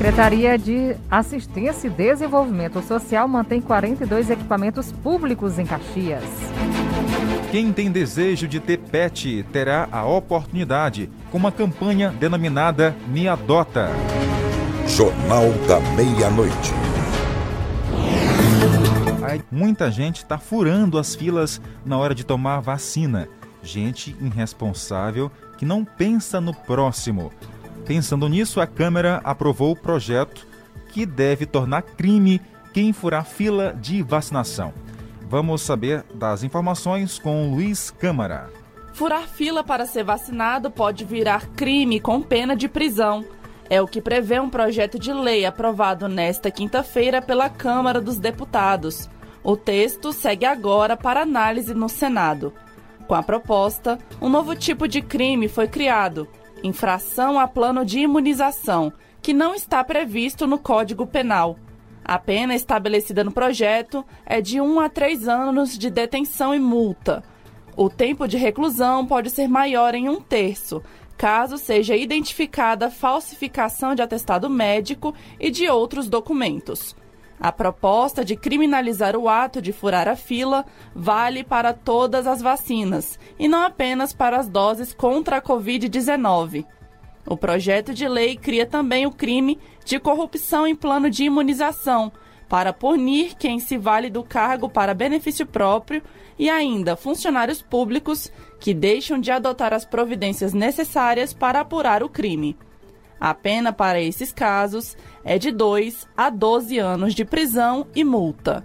Secretaria de Assistência e Desenvolvimento Social mantém 42 equipamentos públicos em Caxias. Quem tem desejo de ter pet terá a oportunidade com uma campanha denominada Me Adota. Jornal da Meia-Noite. Muita gente está furando as filas na hora de tomar vacina. Gente irresponsável que não pensa no próximo. Pensando nisso, a Câmara aprovou o projeto que deve tornar crime quem furar fila de vacinação. Vamos saber das informações com Luiz Câmara. Furar fila para ser vacinado pode virar crime com pena de prisão. É o que prevê um projeto de lei aprovado nesta quinta-feira pela Câmara dos Deputados. O texto segue agora para análise no Senado. Com a proposta, um novo tipo de crime foi criado infração a plano de imunização, que não está previsto no Código Penal. A pena estabelecida no projeto é de 1 a 3 anos de detenção e multa. O tempo de reclusão pode ser maior em um terço, caso seja identificada falsificação de atestado médico e de outros documentos. A proposta de criminalizar o ato de furar a fila vale para todas as vacinas e não apenas para as doses contra a Covid-19. O projeto de lei cria também o crime de corrupção em plano de imunização, para punir quem se vale do cargo para benefício próprio e ainda funcionários públicos que deixam de adotar as providências necessárias para apurar o crime. A pena para esses casos é de 2 a 12 anos de prisão e multa.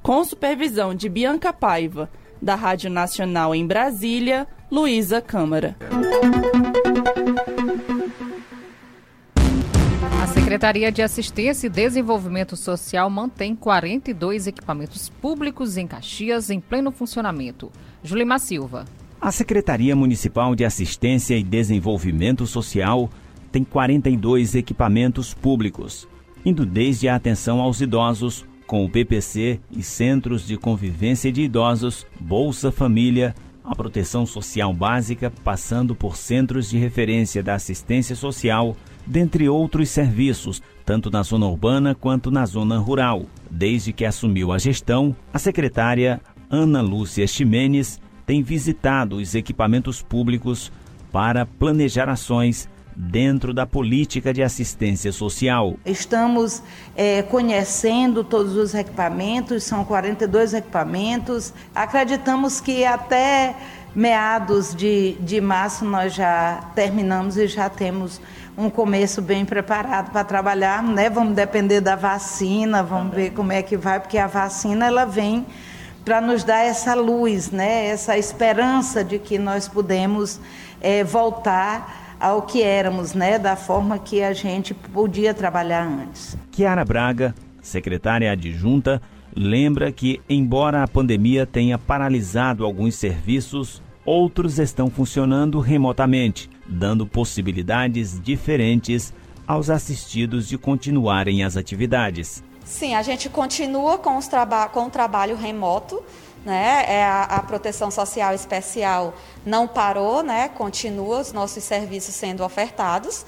Com supervisão de Bianca Paiva, da Rádio Nacional em Brasília, Luísa Câmara. A Secretaria de Assistência e Desenvolvimento Social mantém 42 equipamentos públicos em Caxias em pleno funcionamento. Julimar Silva. A Secretaria Municipal de Assistência e Desenvolvimento Social tem 42 equipamentos públicos, indo desde a atenção aos idosos, com o PPC e Centros de Convivência de Idosos, Bolsa Família, a proteção social básica, passando por centros de referência da assistência social, dentre outros serviços, tanto na zona urbana quanto na zona rural. Desde que assumiu a gestão, a secretária Ana Lúcia Ximenes tem visitado os equipamentos públicos para planejar ações dentro da política de assistência social. Estamos é, conhecendo todos os equipamentos, são 42 equipamentos. Acreditamos que até meados de, de março nós já terminamos e já temos um começo bem preparado para trabalhar, né? Vamos depender da vacina, vamos ver como é que vai, porque a vacina ela vem para nos dar essa luz, né? Essa esperança de que nós podemos é, voltar ao que éramos, né, da forma que a gente podia trabalhar antes. Kiara Braga, secretária adjunta, lembra que, embora a pandemia tenha paralisado alguns serviços, outros estão funcionando remotamente, dando possibilidades diferentes aos assistidos de continuarem as atividades. Sim, a gente continua com, os traba com o trabalho remoto né? É a, a, proteção social especial não parou, né? Continua os nossos serviços sendo ofertados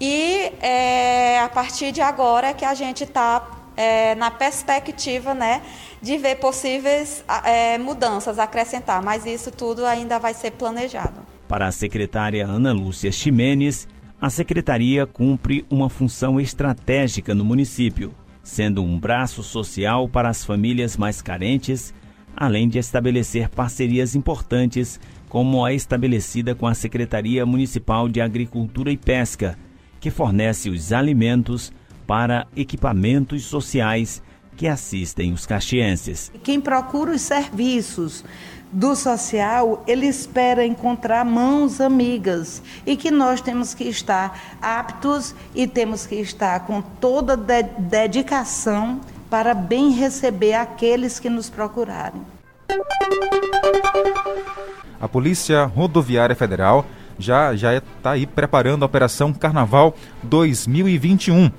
e é, a partir de agora é que a gente está é, na perspectiva, né, de ver possíveis é, mudanças, acrescentar, mas isso tudo ainda vai ser planejado. Para a secretária Ana Lúcia Ximenes, a secretaria cumpre uma função estratégica no município, sendo um braço social para as famílias mais carentes além de estabelecer parcerias importantes, como a estabelecida com a Secretaria Municipal de Agricultura e Pesca, que fornece os alimentos para equipamentos sociais que assistem os caxienses. Quem procura os serviços do social, ele espera encontrar mãos amigas e que nós temos que estar aptos e temos que estar com toda de dedicação para bem receber aqueles que nos procurarem. A Polícia Rodoviária Federal já já está aí preparando a Operação Carnaval 2021.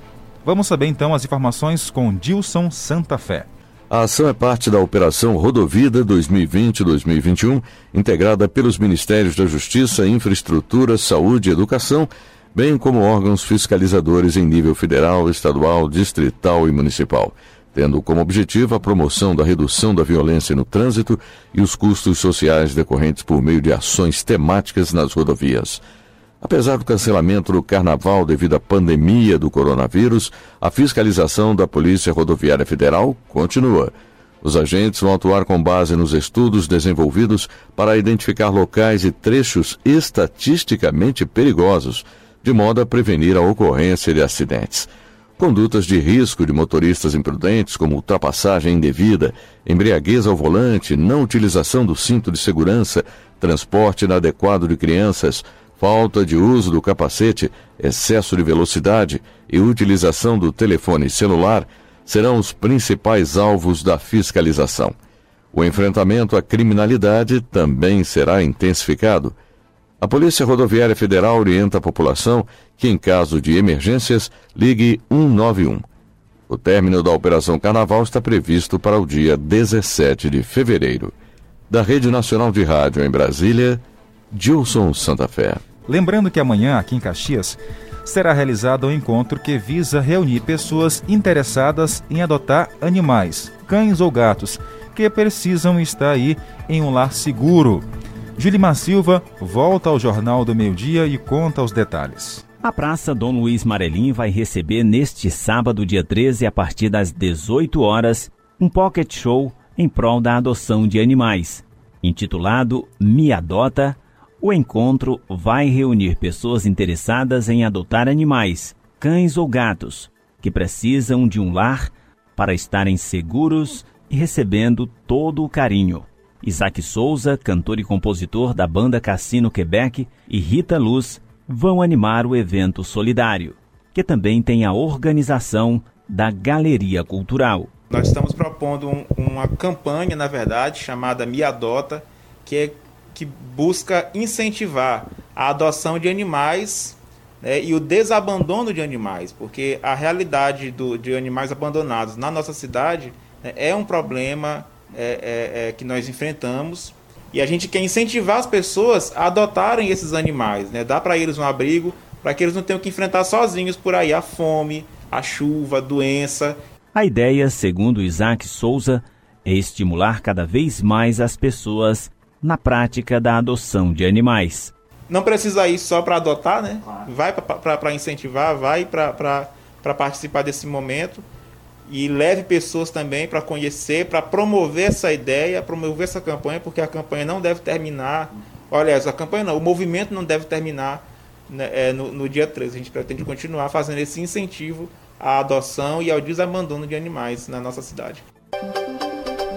Vamos saber então as informações com Dilson Santa Fé. A ação é parte da Operação Rodovida 2020-2021, integrada pelos Ministérios da Justiça, Infraestrutura, Saúde e Educação, bem como órgãos fiscalizadores em nível federal, estadual, distrital e municipal, tendo como objetivo a promoção da redução da violência no trânsito e os custos sociais decorrentes por meio de ações temáticas nas rodovias. Apesar do cancelamento do carnaval devido à pandemia do coronavírus, a fiscalização da Polícia Rodoviária Federal continua. Os agentes vão atuar com base nos estudos desenvolvidos para identificar locais e trechos estatisticamente perigosos, de modo a prevenir a ocorrência de acidentes. Condutas de risco de motoristas imprudentes, como ultrapassagem indevida, embriaguez ao volante, não utilização do cinto de segurança, transporte inadequado de crianças, falta de uso do capacete, excesso de velocidade e utilização do telefone celular serão os principais alvos da fiscalização. O enfrentamento à criminalidade também será intensificado. A Polícia Rodoviária Federal orienta a população que, em caso de emergências, ligue 191. O término da Operação Carnaval está previsto para o dia 17 de fevereiro. Da Rede Nacional de Rádio em Brasília, Gilson Santa Fé. Lembrando que amanhã, aqui em Caxias, será realizado um encontro que visa reunir pessoas interessadas em adotar animais, cães ou gatos, que precisam estar aí em um lar seguro. Julimar Silva volta ao Jornal do Meio Dia e conta os detalhes. A Praça Dom Luiz Marelim vai receber neste sábado, dia 13, a partir das 18 horas, um pocket show em prol da adoção de animais, intitulado Me Adota o encontro vai reunir pessoas interessadas em adotar animais, cães ou gatos, que precisam de um lar para estarem seguros e recebendo todo o carinho. Isaac Souza, cantor e compositor da banda Cassino Quebec, e Rita Luz vão animar o evento solidário, que também tem a organização da Galeria Cultural. Nós estamos propondo um, uma campanha, na verdade, chamada Me Adota, que é que busca incentivar a adoção de animais né, e o desabandono de animais, porque a realidade do, de animais abandonados na nossa cidade né, é um problema é, é, é, que nós enfrentamos e a gente quer incentivar as pessoas a adotarem esses animais, né, dar para eles um abrigo, para que eles não tenham que enfrentar sozinhos por aí a fome, a chuva, a doença. A ideia, segundo Isaac Souza, é estimular cada vez mais as pessoas na prática da adoção de animais. Não precisa ir só para adotar, né? Vai para incentivar, vai para participar desse momento e leve pessoas também para conhecer, para promover essa ideia, promover essa campanha, porque a campanha não deve terminar. Olha, a campanha não, o movimento não deve terminar né, é, no, no dia 13. A gente pretende continuar fazendo esse incentivo à adoção e ao desabandono de animais na nossa cidade.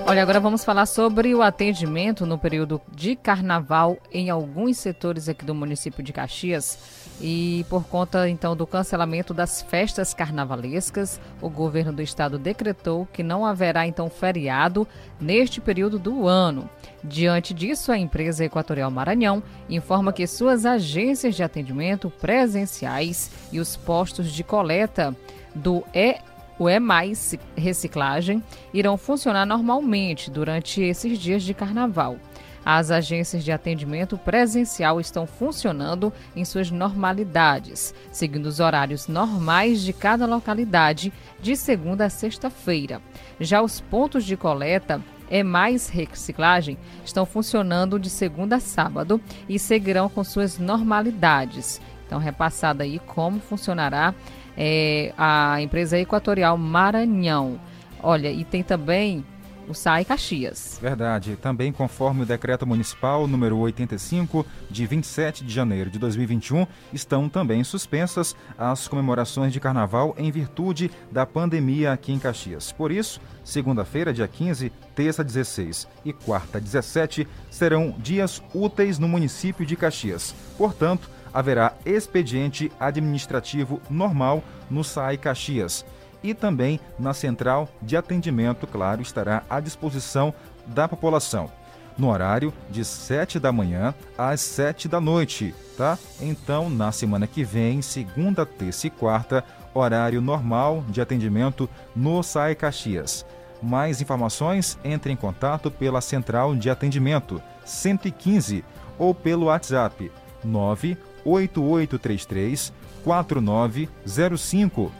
Olha, agora vamos falar sobre o atendimento no período de carnaval em alguns setores aqui do município de Caxias. E por conta então do cancelamento das festas carnavalescas, o governo do estado decretou que não haverá então feriado neste período do ano. Diante disso, a empresa Equatorial Maranhão informa que suas agências de atendimento presenciais e os postos de coleta do E o E Mais Reciclagem irão funcionar normalmente durante esses dias de carnaval. As agências de atendimento presencial estão funcionando em suas normalidades, seguindo os horários normais de cada localidade, de segunda a sexta-feira. Já os pontos de coleta é mais reciclagem estão funcionando de segunda a sábado e seguirão com suas normalidades. Então, repassada aí como funcionará é, a empresa Equatorial Maranhão. Olha, e tem também o SAI Caxias. Verdade. Também conforme o decreto municipal número 85 de 27 de janeiro de 2021, estão também suspensas as comemorações de carnaval em virtude da pandemia aqui em Caxias. Por isso, segunda-feira, dia 15, terça 16 e quarta 17 serão dias úteis no município de Caxias. Portanto, haverá expediente administrativo normal no SAI Caxias e também na central de atendimento, claro, estará à disposição da população no horário de 7 da manhã às 7 da noite, tá? Então, na semana que vem, segunda, terça e quarta, horário normal de atendimento no SAI Caxias. Mais informações, entre em contato pela central de atendimento 115 ou pelo WhatsApp 9 8833 4905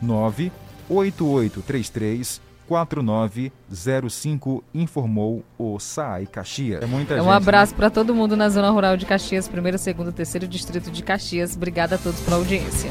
98833 4905 informou o SAI Caxias. É muita é um gente, abraço né? para todo mundo na zona rural de Caxias, primeiro, segundo, terceiro distrito de Caxias. Obrigada a todos pela audiência.